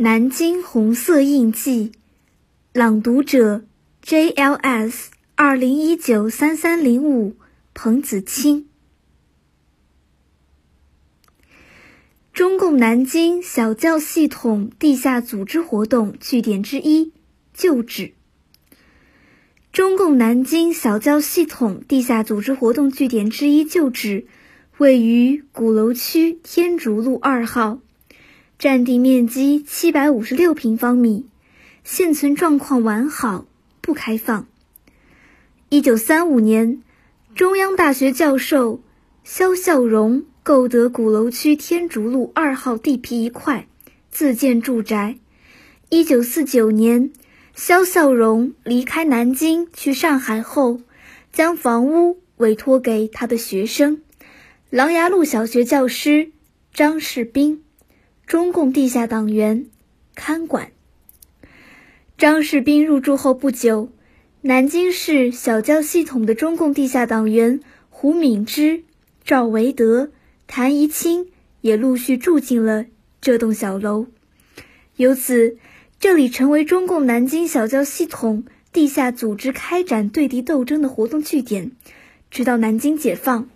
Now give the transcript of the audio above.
南京红色印记，朗读者 JLS 二零一九三三零五彭子清。中共南京小教系统地下组织活动据点之一旧址。中共南京小教系统地下组织活动据点之一旧址，位于鼓楼区天竺路二号。占地面积七百五十六平方米，现存状况完好，不开放。一九三五年，中央大学教授肖孝荣购得鼓楼区天竺路二号地皮一块，自建住宅。一九四九年，肖孝荣离开南京去上海后，将房屋委托给他的学生，琅琊路小学教师张世斌。中共地下党员看管。张世斌入住后不久，南京市小教系统的中共地下党员胡敏之、赵维德、谭怡清也陆续住进了这栋小楼，由此，这里成为中共南京小教系统地下组织开展对敌斗争的活动据点，直到南京解放。